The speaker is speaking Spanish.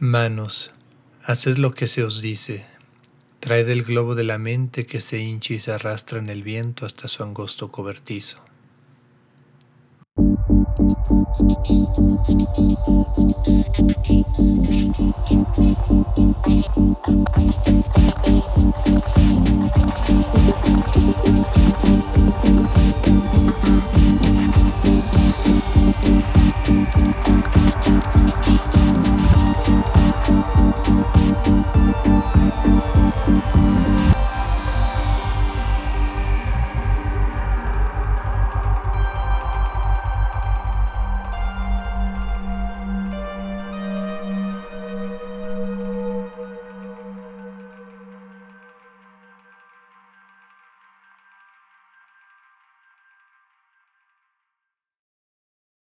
Manos, haced lo que se os dice. Traed el globo de la mente que se hincha y se arrastra en el viento hasta su angosto cobertizo. Thank you.